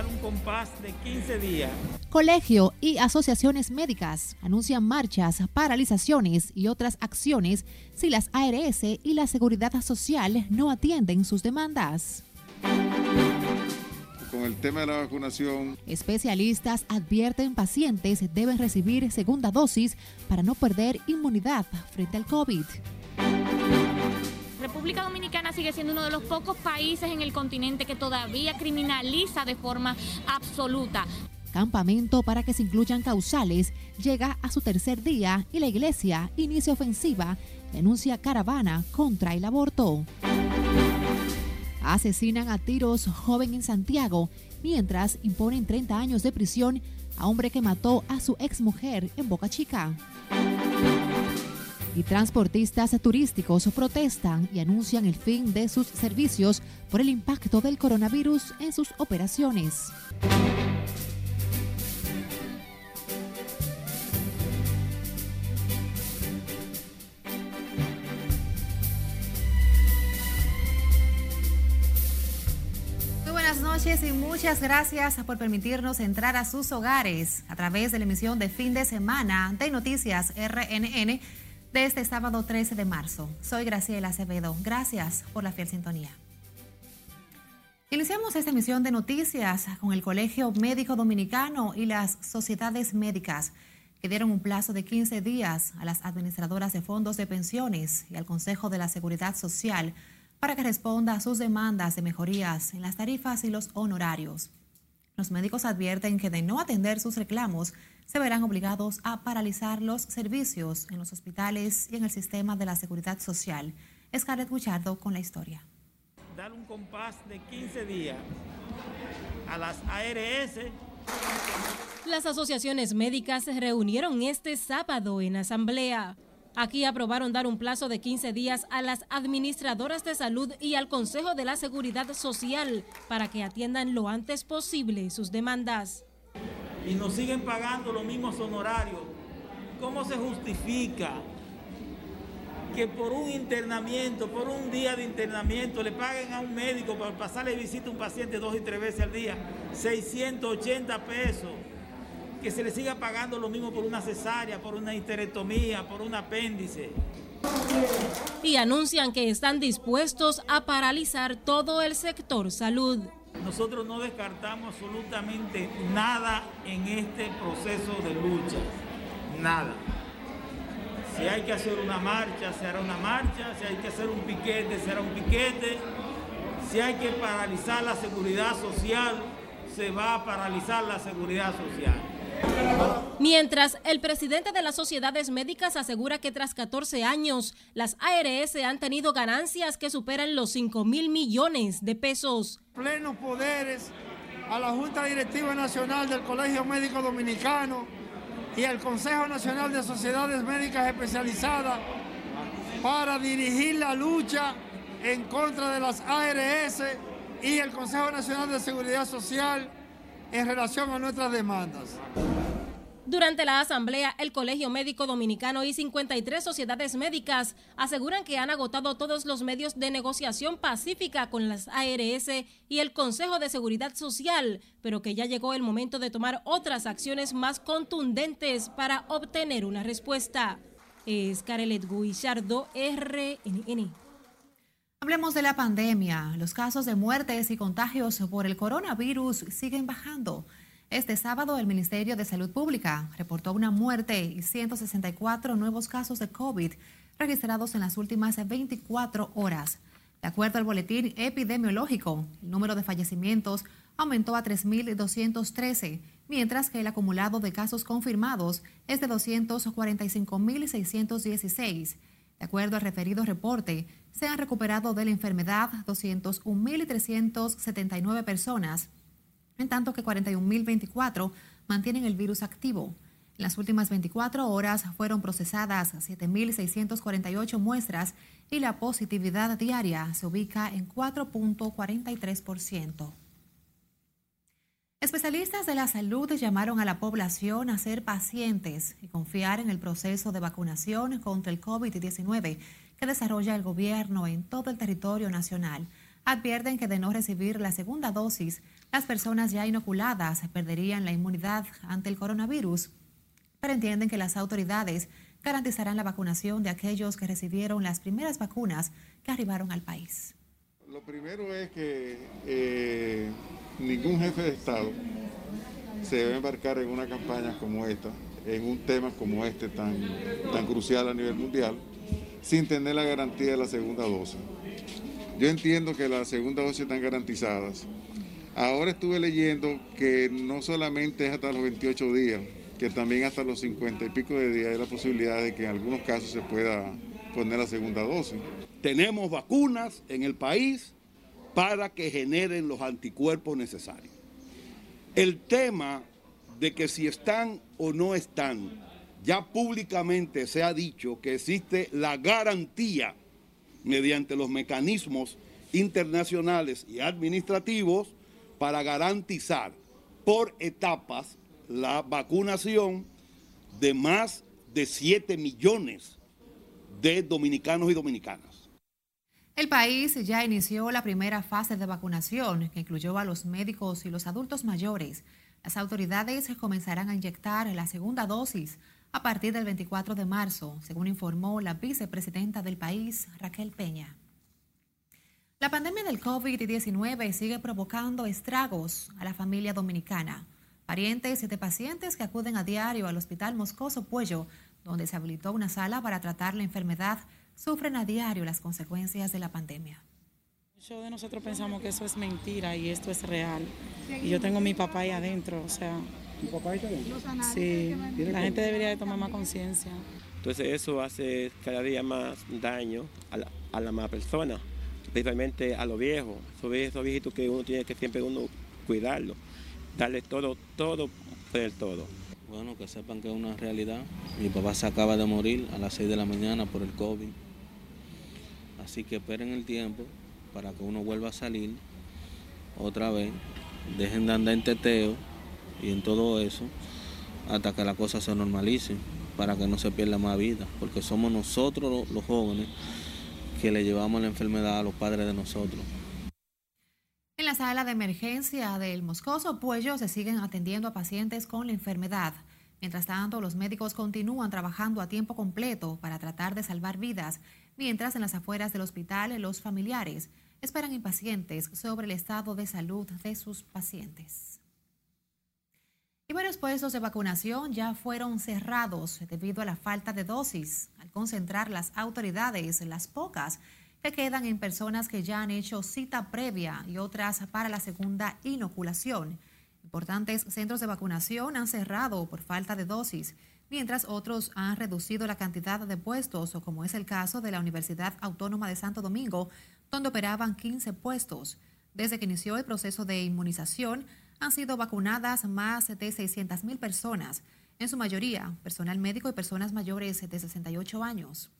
dar un compás de 15 días. Colegio y asociaciones médicas anuncian marchas, paralizaciones y otras acciones si las ARS y la Seguridad Social no atienden sus demandas con el tema de la vacunación. Especialistas advierten pacientes deben recibir segunda dosis para no perder inmunidad frente al COVID. República Dominicana sigue siendo uno de los pocos países en el continente que todavía criminaliza de forma absoluta. Campamento para que se incluyan causales llega a su tercer día y la iglesia inicia ofensiva, denuncia caravana contra el aborto. Asesinan a tiros joven en Santiago, mientras imponen 30 años de prisión a hombre que mató a su exmujer en Boca Chica. Y transportistas turísticos protestan y anuncian el fin de sus servicios por el impacto del coronavirus en sus operaciones. noches y muchas gracias por permitirnos entrar a sus hogares a través de la emisión de fin de semana de Noticias RNN de este sábado 13 de marzo. Soy Graciela Acevedo. Gracias por la fiel sintonía. Iniciamos esta emisión de noticias con el Colegio Médico Dominicano y las sociedades médicas que dieron un plazo de 15 días a las administradoras de fondos de pensiones y al Consejo de la Seguridad Social para que responda a sus demandas de mejorías en las tarifas y los honorarios. Los médicos advierten que de no atender sus reclamos, se verán obligados a paralizar los servicios en los hospitales y en el sistema de la seguridad social. Scarlett Guchardo con la historia. Dar un compás de 15 días a las ARS. Las asociaciones médicas se reunieron este sábado en asamblea. Aquí aprobaron dar un plazo de 15 días a las administradoras de salud y al Consejo de la Seguridad Social para que atiendan lo antes posible sus demandas. Y nos siguen pagando los mismos honorarios. ¿Cómo se justifica que por un internamiento, por un día de internamiento, le paguen a un médico para pasarle visita a un paciente dos y tres veces al día 680 pesos? Que se le siga pagando lo mismo por una cesárea, por una histerectomía, por un apéndice. Y anuncian que están dispuestos a paralizar todo el sector salud. Nosotros no descartamos absolutamente nada en este proceso de lucha, nada. Si hay que hacer una marcha, se hará una marcha, si hay que hacer un piquete, se hará un piquete, si hay que paralizar la seguridad social, se va a paralizar la seguridad social. Mientras el presidente de las sociedades médicas asegura que tras 14 años las ARS han tenido ganancias que superan los 5 mil millones de pesos. Plenos poderes a la Junta Directiva Nacional del Colegio Médico Dominicano y al Consejo Nacional de Sociedades Médicas Especializadas para dirigir la lucha en contra de las ARS y el Consejo Nacional de Seguridad Social en relación a nuestras demandas. Durante la asamblea, el Colegio Médico Dominicano y 53 sociedades médicas aseguran que han agotado todos los medios de negociación pacífica con las ARS y el Consejo de Seguridad Social, pero que ya llegó el momento de tomar otras acciones más contundentes para obtener una respuesta. Es Carelet Guillardo, RNN. Hablemos de la pandemia. Los casos de muertes y contagios por el coronavirus siguen bajando. Este sábado el Ministerio de Salud Pública reportó una muerte y 164 nuevos casos de COVID registrados en las últimas 24 horas. De acuerdo al boletín epidemiológico, el número de fallecimientos aumentó a 3.213, mientras que el acumulado de casos confirmados es de 245.616. De acuerdo al referido reporte, se han recuperado de la enfermedad 201.379 personas, en tanto que 41.024 mantienen el virus activo. En las últimas 24 horas fueron procesadas 7.648 muestras y la positividad diaria se ubica en 4.43%. Especialistas de la salud llamaron a la población a ser pacientes y confiar en el proceso de vacunación contra el COVID-19 que desarrolla el gobierno en todo el territorio nacional. advierten que de no recibir la segunda dosis, las personas ya inoculadas perderían la inmunidad ante el coronavirus, pero entienden que las autoridades garantizarán la vacunación de aquellos que recibieron las primeras vacunas que arribaron al país. Lo primero es que eh, ningún jefe de Estado se debe embarcar en una campaña como esta, en un tema como este tan, tan crucial a nivel mundial, sin tener la garantía de la segunda dosis. Yo entiendo que las segundas dosis están garantizadas. Ahora estuve leyendo que no solamente es hasta los 28 días, que también hasta los 50 y pico de días hay la posibilidad de que en algunos casos se pueda poner la segunda dosis. Tenemos vacunas en el país para que generen los anticuerpos necesarios. El tema de que si están o no están, ya públicamente se ha dicho que existe la garantía mediante los mecanismos internacionales y administrativos para garantizar por etapas la vacunación de más de 7 millones de dominicanos y dominicanas. El país ya inició la primera fase de vacunación, que incluyó a los médicos y los adultos mayores. Las autoridades comenzarán a inyectar la segunda dosis a partir del 24 de marzo, según informó la vicepresidenta del país, Raquel Peña. La pandemia del COVID-19 sigue provocando estragos a la familia dominicana. Parientes de pacientes que acuden a diario al Hospital Moscoso Puello, donde se habilitó una sala para tratar la enfermedad, sufren a diario las consecuencias de la pandemia. Muchos de nosotros pensamos que eso es mentira y esto es real. Y yo tengo a mi papá ahí adentro, o sea... ¿Mi papá ahí adentro? Sí, la gente debería de tomar más conciencia. Entonces eso hace cada día más daño a la, a la más persona, principalmente a los viejos, esos viejitos que uno tiene que siempre uno cuidarlo, darle todo, todo por el todo. Bueno, que sepan que es una realidad. Mi papá se acaba de morir a las 6 de la mañana por el COVID. Así que esperen el tiempo para que uno vuelva a salir otra vez. Dejen de andar en teteo y en todo eso hasta que la cosa se normalice para que no se pierda más vida. Porque somos nosotros los jóvenes que le llevamos la enfermedad a los padres de nosotros. En la sala de emergencia del Moscoso Puello se siguen atendiendo a pacientes con la enfermedad. Mientras tanto, los médicos continúan trabajando a tiempo completo para tratar de salvar vidas, mientras en las afueras del hospital los familiares esperan impacientes sobre el estado de salud de sus pacientes. Y varios puestos de vacunación ya fueron cerrados debido a la falta de dosis, al concentrar las autoridades, las pocas que quedan en personas que ya han hecho cita previa y otras para la segunda inoculación. Importantes centros de vacunación han cerrado por falta de dosis, mientras otros han reducido la cantidad de puestos, o como es el caso de la Universidad Autónoma de Santo Domingo, donde operaban 15 puestos. Desde que inició el proceso de inmunización, han sido vacunadas más de 600 mil personas, en su mayoría personal médico y personas mayores de 68 años.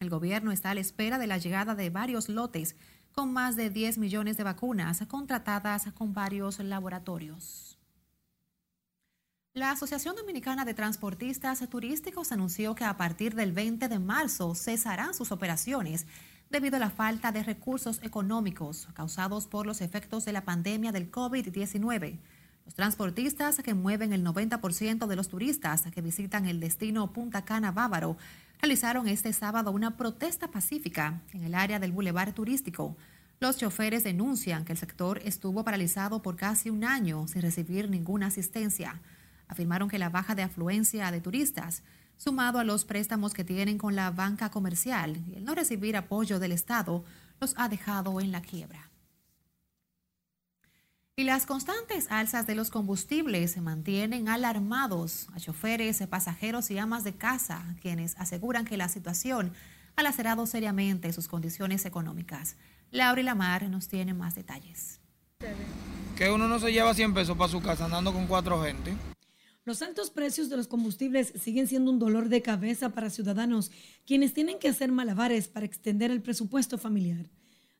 El gobierno está a la espera de la llegada de varios lotes con más de 10 millones de vacunas contratadas con varios laboratorios. La Asociación Dominicana de Transportistas Turísticos anunció que a partir del 20 de marzo cesarán sus operaciones debido a la falta de recursos económicos causados por los efectos de la pandemia del COVID-19. Los transportistas que mueven el 90% de los turistas que visitan el destino Punta Cana Bávaro realizaron este sábado una protesta pacífica en el área del bulevar turístico. Los choferes denuncian que el sector estuvo paralizado por casi un año sin recibir ninguna asistencia. Afirmaron que la baja de afluencia de turistas, sumado a los préstamos que tienen con la banca comercial y el no recibir apoyo del Estado, los ha dejado en la quiebra. Y las constantes alzas de los combustibles se mantienen alarmados a choferes, pasajeros y amas de casa, quienes aseguran que la situación ha lacerado seriamente sus condiciones económicas. Laura y Lamar nos tiene más detalles. Que uno no se lleva 100 pesos para su casa andando con cuatro gente. Los altos precios de los combustibles siguen siendo un dolor de cabeza para ciudadanos, quienes tienen que hacer malabares para extender el presupuesto familiar.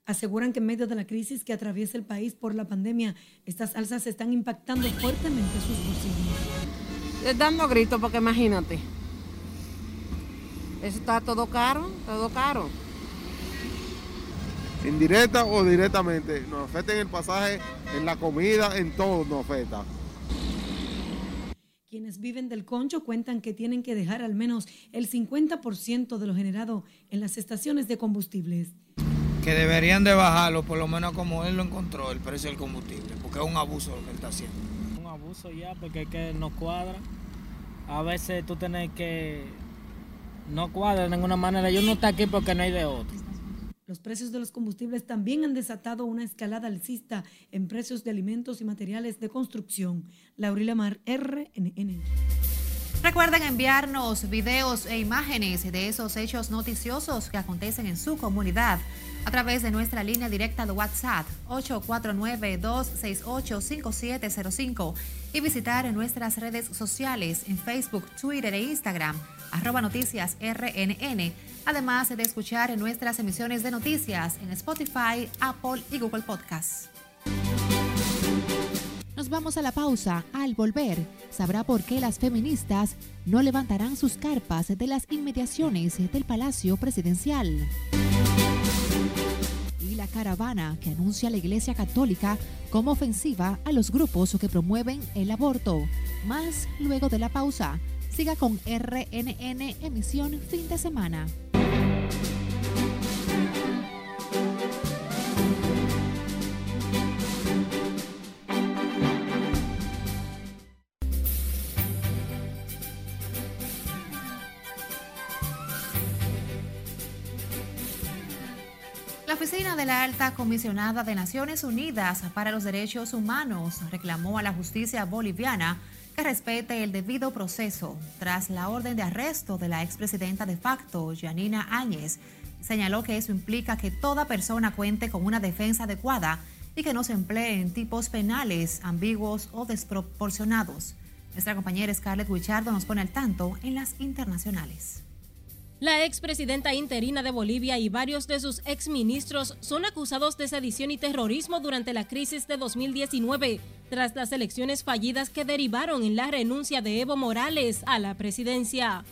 Aseguran que en medio de la crisis que atraviesa el país por la pandemia, estas alzas están impactando fuertemente sus bolsillos. Dando gritos porque imagínate, eso está todo caro, todo caro. indirecta o directamente, nos afecta en el pasaje, en la comida, en todo nos afecta. Quienes viven del concho cuentan que tienen que dejar al menos el 50% de lo generado en las estaciones de combustibles. Que deberían de bajarlo, por lo menos como él lo encontró, el precio del combustible, porque es un abuso lo que él está haciendo. Un abuso ya, porque es que no cuadra. A veces tú tienes que... No cuadra de ninguna manera. Yo no está aquí porque no hay de otro. Los precios de los combustibles también han desatado una escalada alcista en precios de alimentos y materiales de construcción. Laurila Mar, RNN. Recuerden enviarnos videos e imágenes de esos hechos noticiosos que acontecen en su comunidad a través de nuestra línea directa de WhatsApp 849-268-5705 y visitar nuestras redes sociales en Facebook, Twitter e Instagram, arroba noticias RNN, además de escuchar nuestras emisiones de noticias en Spotify, Apple y Google Podcasts. Nos vamos a la pausa. Al volver, sabrá por qué las feministas no levantarán sus carpas de las inmediaciones del Palacio Presidencial. La caravana que anuncia la Iglesia Católica como ofensiva a los grupos que promueven el aborto. Más luego de la pausa. Siga con RNN emisión fin de semana. De la alta comisionada de Naciones Unidas para los Derechos Humanos reclamó a la justicia boliviana que respete el debido proceso tras la orden de arresto de la expresidenta de facto, Janina Áñez. Señaló que eso implica que toda persona cuente con una defensa adecuada y que no se empleen tipos penales ambiguos o desproporcionados. Nuestra compañera Scarlett Wichardo nos pone al tanto en las internacionales. La expresidenta interina de Bolivia y varios de sus exministros son acusados de sedición y terrorismo durante la crisis de 2019, tras las elecciones fallidas que derivaron en la renuncia de Evo Morales a la presidencia.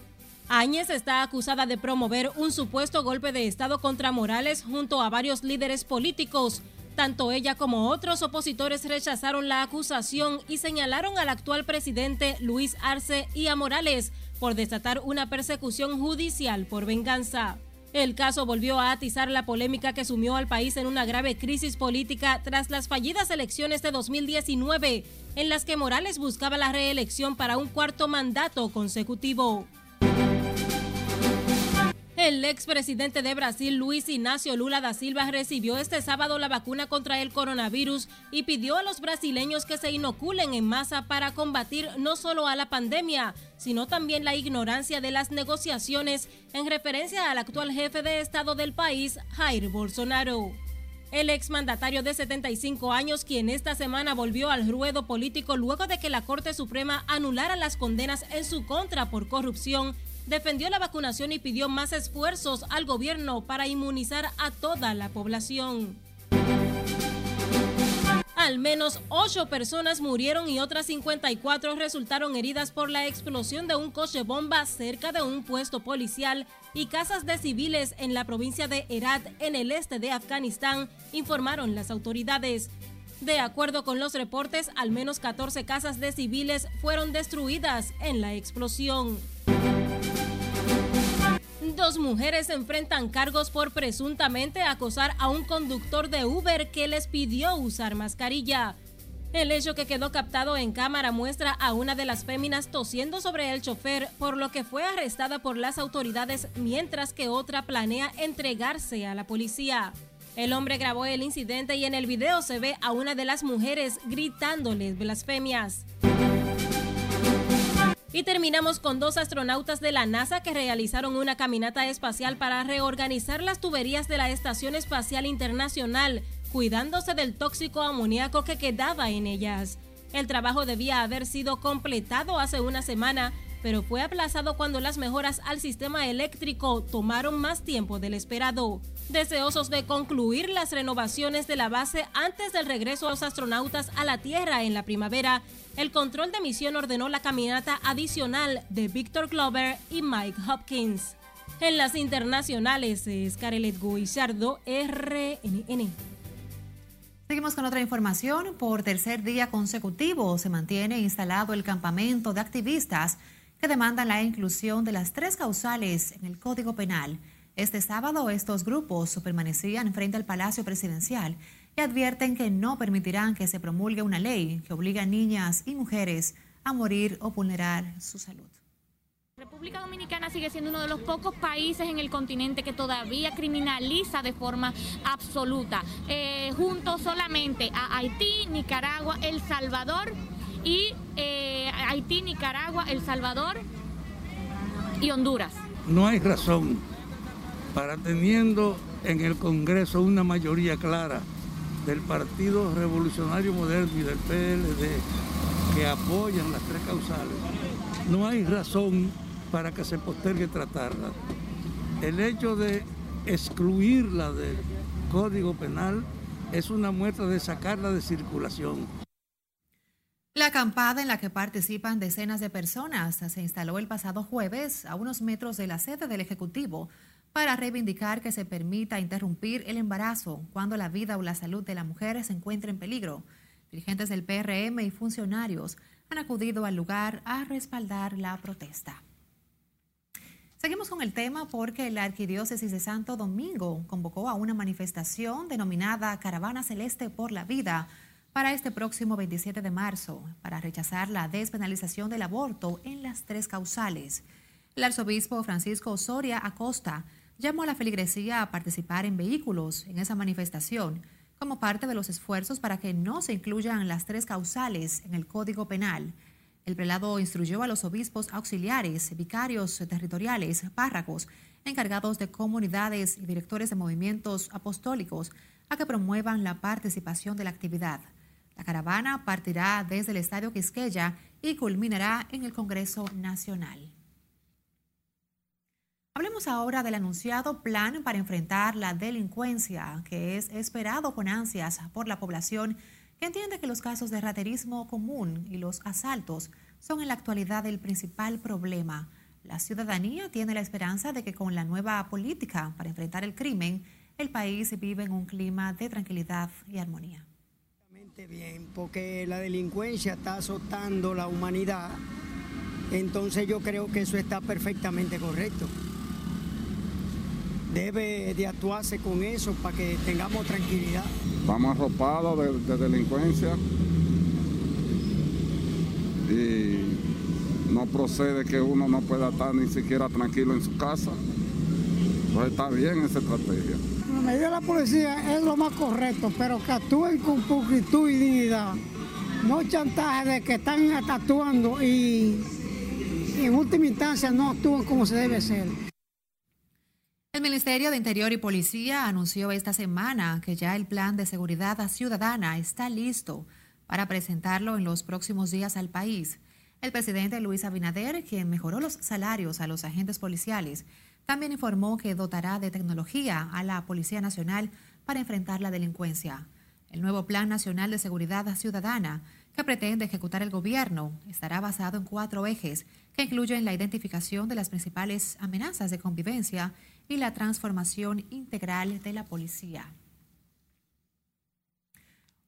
Áñez está acusada de promover un supuesto golpe de Estado contra Morales junto a varios líderes políticos. Tanto ella como otros opositores rechazaron la acusación y señalaron al actual presidente Luis Arce y a Morales por desatar una persecución judicial por venganza. El caso volvió a atizar la polémica que sumió al país en una grave crisis política tras las fallidas elecciones de 2019, en las que Morales buscaba la reelección para un cuarto mandato consecutivo. El expresidente de Brasil, Luis Ignacio Lula da Silva, recibió este sábado la vacuna contra el coronavirus y pidió a los brasileños que se inoculen en masa para combatir no solo a la pandemia, sino también la ignorancia de las negociaciones en referencia al actual jefe de Estado del país, Jair Bolsonaro. El exmandatario de 75 años, quien esta semana volvió al ruedo político luego de que la Corte Suprema anulara las condenas en su contra por corrupción, defendió la vacunación y pidió más esfuerzos al gobierno para inmunizar a toda la población. Al menos ocho personas murieron y otras 54 resultaron heridas por la explosión de un coche bomba cerca de un puesto policial y casas de civiles en la provincia de Herat, en el este de Afganistán, informaron las autoridades. De acuerdo con los reportes, al menos 14 casas de civiles fueron destruidas en la explosión. Dos mujeres enfrentan cargos por presuntamente acosar a un conductor de Uber que les pidió usar mascarilla. El hecho que quedó captado en cámara muestra a una de las féminas tosiendo sobre el chofer, por lo que fue arrestada por las autoridades mientras que otra planea entregarse a la policía. El hombre grabó el incidente y en el video se ve a una de las mujeres gritándoles blasfemias. Y terminamos con dos astronautas de la NASA que realizaron una caminata espacial para reorganizar las tuberías de la Estación Espacial Internacional, cuidándose del tóxico amoníaco que quedaba en ellas. El trabajo debía haber sido completado hace una semana, pero fue aplazado cuando las mejoras al sistema eléctrico tomaron más tiempo del esperado. Deseosos de concluir las renovaciones de la base antes del regreso a los astronautas a la Tierra en la primavera, el control de misión ordenó la caminata adicional de Victor Glover y Mike Hopkins. En las internacionales es Carelet Guillardo, RNN. Seguimos con otra información. Por tercer día consecutivo se mantiene instalado el campamento de activistas que demandan la inclusión de las tres causales en el Código Penal. Este sábado estos grupos permanecían frente al Palacio Presidencial y advierten que no permitirán que se promulgue una ley que obliga a niñas y mujeres a morir o vulnerar su salud. República Dominicana sigue siendo uno de los pocos países en el continente que todavía criminaliza de forma absoluta, eh, junto solamente a Haití, Nicaragua, El Salvador y eh, Haití, Nicaragua, El Salvador y Honduras. No hay razón para teniendo en el Congreso una mayoría clara del Partido Revolucionario Moderno y del PLD que apoyan las tres causales, no hay razón para que se postergue tratarla. El hecho de excluirla del Código Penal es una muestra de sacarla de circulación. La acampada en la que participan decenas de personas se instaló el pasado jueves a unos metros de la sede del Ejecutivo para reivindicar que se permita interrumpir el embarazo cuando la vida o la salud de la mujer se encuentre en peligro. Dirigentes del PRM y funcionarios han acudido al lugar a respaldar la protesta. Seguimos con el tema porque la Arquidiócesis de Santo Domingo convocó a una manifestación denominada Caravana Celeste por la Vida para este próximo 27 de marzo, para rechazar la despenalización del aborto en las tres causales. El arzobispo Francisco Osoria Acosta llamó a la feligresía a participar en vehículos en esa manifestación como parte de los esfuerzos para que no se incluyan las tres causales en el Código Penal. El prelado instruyó a los obispos auxiliares, vicarios territoriales, párragos, encargados de comunidades y directores de movimientos apostólicos a que promuevan la participación de la actividad. La caravana partirá desde el Estadio Quisqueya y culminará en el Congreso Nacional. Hablemos ahora del anunciado plan para enfrentar la delincuencia, que es esperado con ansias por la población que entiende que los casos de raterismo común y los asaltos son en la actualidad el principal problema. La ciudadanía tiene la esperanza de que con la nueva política para enfrentar el crimen, el país vive en un clima de tranquilidad y armonía. Bien, porque la delincuencia está azotando la humanidad, entonces yo creo que eso está perfectamente correcto debe de actuarse con eso para que tengamos tranquilidad. Vamos arropados de, delincuencia y no procede que uno no pueda estar ni siquiera tranquilo en su casa. Pues está bien esa estrategia. La medida de la policía es lo más correcto, pero que actúen con pulcritud y dignidad. No chantaje de que están actuando y en última instancia no actúan como se debe ser. El Ministerio de Interior y Policía anunció esta semana que ya el plan de seguridad ciudadana está listo para presentarlo en los próximos días al país. El presidente Luis Abinader, quien mejoró los salarios a los agentes policiales, también informó que dotará de tecnología a la Policía Nacional para enfrentar la delincuencia. El nuevo Plan Nacional de Seguridad Ciudadana que pretende ejecutar el gobierno estará basado en cuatro ejes que incluyen la identificación de las principales amenazas de convivencia y la transformación integral de la policía.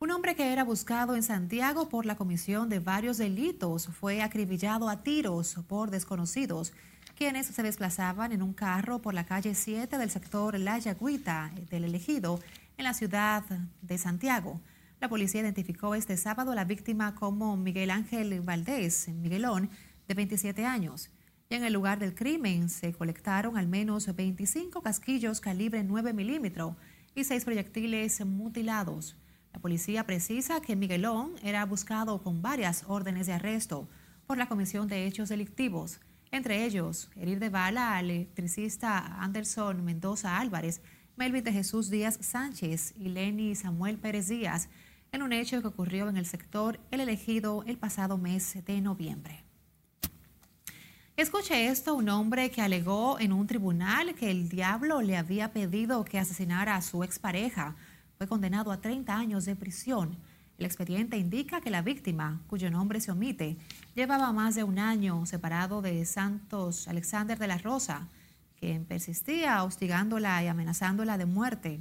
Un hombre que era buscado en Santiago por la comisión de varios delitos fue acribillado a tiros por desconocidos, quienes se desplazaban en un carro por la calle 7 del sector La Yagüita del Elegido en la ciudad de Santiago. La policía identificó este sábado a la víctima como Miguel Ángel Valdés, Miguelón, de 27 años y en el lugar del crimen se colectaron al menos 25 casquillos calibre 9 milímetros y seis proyectiles mutilados. La policía precisa que Miguelón era buscado con varias órdenes de arresto por la Comisión de Hechos Delictivos, entre ellos herir de bala al electricista Anderson Mendoza Álvarez, Melvin de Jesús Díaz Sánchez y Lenny Samuel Pérez Díaz, en un hecho que ocurrió en el sector El Elegido el pasado mes de noviembre. Escuche esto, un hombre que alegó en un tribunal que el diablo le había pedido que asesinara a su expareja. Fue condenado a 30 años de prisión. El expediente indica que la víctima, cuyo nombre se omite, llevaba más de un año separado de Santos Alexander de la Rosa, quien persistía hostigándola y amenazándola de muerte.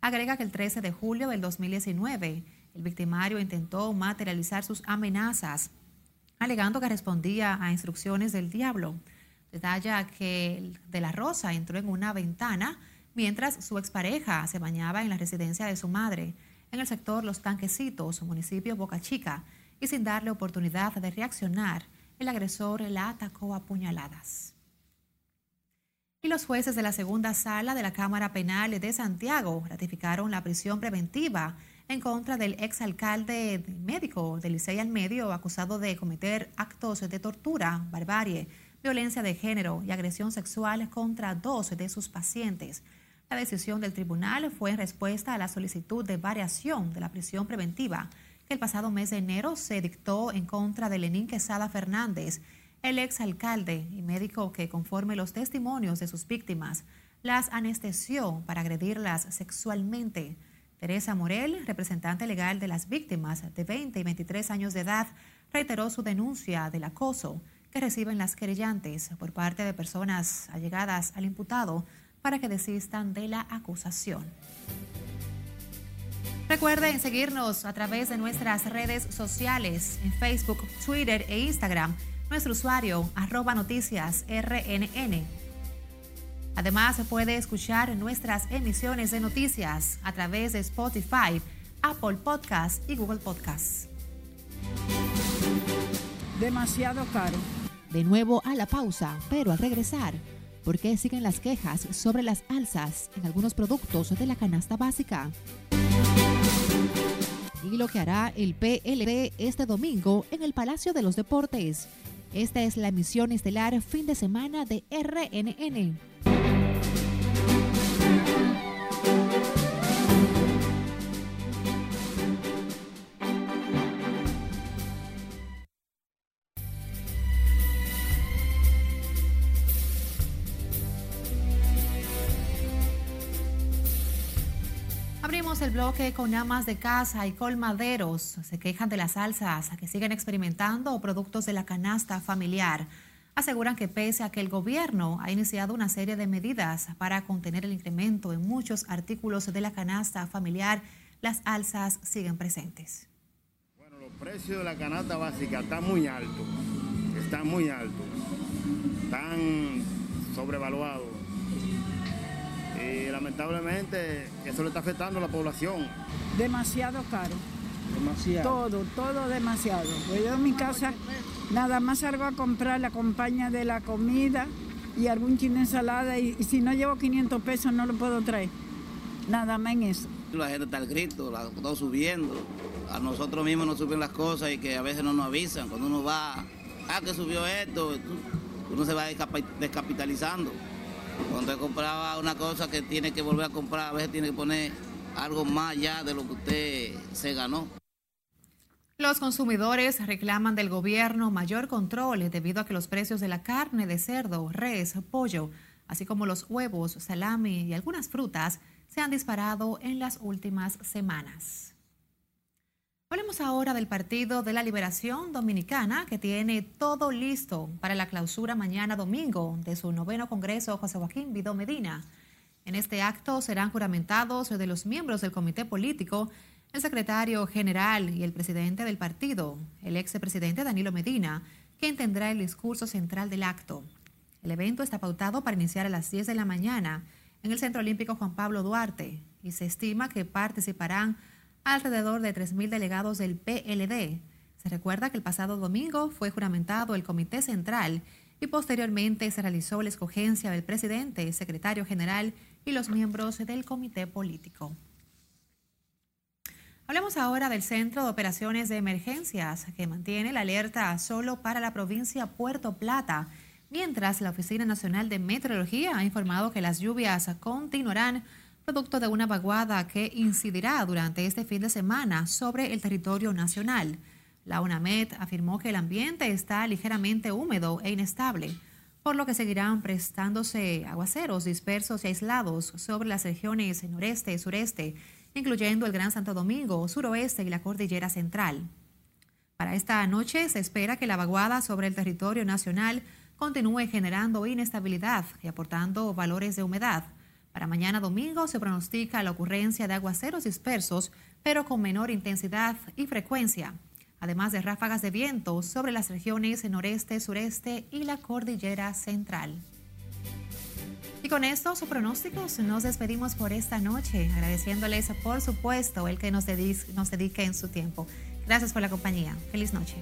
Agrega que el 13 de julio del 2019, el victimario intentó materializar sus amenazas, alegando que respondía a instrucciones del diablo. Detalla que de la Rosa entró en una ventana mientras su expareja se bañaba en la residencia de su madre, en el sector Los Tanquecitos, municipio Boca Chica, y sin darle oportunidad de reaccionar, el agresor la atacó a puñaladas. Y los jueces de la segunda sala de la Cámara Penal de Santiago ratificaron la prisión preventiva en contra del exalcalde médico de Licey al Medio acusado de cometer actos de tortura, barbarie, violencia de género y agresión sexual contra dos de sus pacientes. La decisión del tribunal fue en respuesta a la solicitud de variación de la prisión preventiva que el pasado mes de enero se dictó en contra de Lenín Quesada Fernández, el exalcalde y médico que, conforme los testimonios de sus víctimas, las anestesió para agredirlas sexualmente. Teresa Morel, representante legal de las víctimas de 20 y 23 años de edad, reiteró su denuncia del acoso que reciben las querellantes por parte de personas allegadas al imputado para que desistan de la acusación. Recuerden seguirnos a través de nuestras redes sociales en Facebook, Twitter e Instagram. Nuestro usuario arroba noticias RNN. Además, se puede escuchar nuestras emisiones de noticias a través de Spotify, Apple Podcasts y Google Podcasts. Demasiado caro. De nuevo a la pausa, pero al regresar, ¿por qué siguen las quejas sobre las alzas en algunos productos de la canasta básica? Y lo que hará el PLD este domingo en el Palacio de los Deportes. Esta es la emisión estelar fin de semana de RNN. El bloque con amas de casa y colmaderos. Se quejan de las alzas que siguen experimentando productos de la canasta familiar. Aseguran que pese a que el gobierno ha iniciado una serie de medidas para contener el incremento en muchos artículos de la canasta familiar, las alzas siguen presentes. Bueno, los precios de la canasta básica están muy altos, están muy altos, están sobrevaluados. Y lamentablemente eso le está afectando a la población. Demasiado caro. Demasiado. Todo, todo demasiado. Pues yo en mi casa nada más salgo a comprar la compañía de la comida y algún chin de ensalada y, y si no llevo 500 pesos no lo puedo traer. Nada más en eso. La gente está al grito, la está subiendo. A nosotros mismos nos suben las cosas y que a veces no nos avisan. Cuando uno va, ah, que subió esto, uno se va descapi- descapitalizando. Cuando compraba una cosa que tiene que volver a comprar, a veces tiene que poner algo más allá de lo que usted se ganó. Los consumidores reclaman del gobierno mayor control debido a que los precios de la carne de cerdo, res, pollo, así como los huevos, salami y algunas frutas se han disparado en las últimas semanas. Hablemos ahora del Partido de la Liberación Dominicana, que tiene todo listo para la clausura mañana domingo de su noveno Congreso José Joaquín Vidó Medina. En este acto serán juramentados de los miembros del comité político el secretario general y el presidente del partido, el ex presidente Danilo Medina, quien tendrá el discurso central del acto. El evento está pautado para iniciar a las 10 de la mañana en el Centro Olímpico Juan Pablo Duarte y se estima que participarán alrededor de 3.000 delegados del PLD. Se recuerda que el pasado domingo fue juramentado el Comité Central y posteriormente se realizó la escogencia del presidente, secretario general y los miembros del comité político. Hablemos ahora del Centro de Operaciones de Emergencias, que mantiene la alerta solo para la provincia Puerto Plata, mientras la Oficina Nacional de Meteorología ha informado que las lluvias continuarán producto de una vaguada que incidirá durante este fin de semana sobre el territorio nacional. La UNAMED afirmó que el ambiente está ligeramente húmedo e inestable, por lo que seguirán prestándose aguaceros dispersos y aislados sobre las regiones noreste y sureste, incluyendo el Gran Santo Domingo, suroeste y la cordillera central. Para esta noche se espera que la vaguada sobre el territorio nacional continúe generando inestabilidad y aportando valores de humedad. Para mañana domingo se pronostica la ocurrencia de aguaceros dispersos, pero con menor intensidad y frecuencia, además de ráfagas de viento sobre las regiones noreste, sureste y la cordillera central. Y con estos pronósticos nos despedimos por esta noche, agradeciéndoles por supuesto el que nos dedique, nos dedique en su tiempo. Gracias por la compañía. Feliz noche.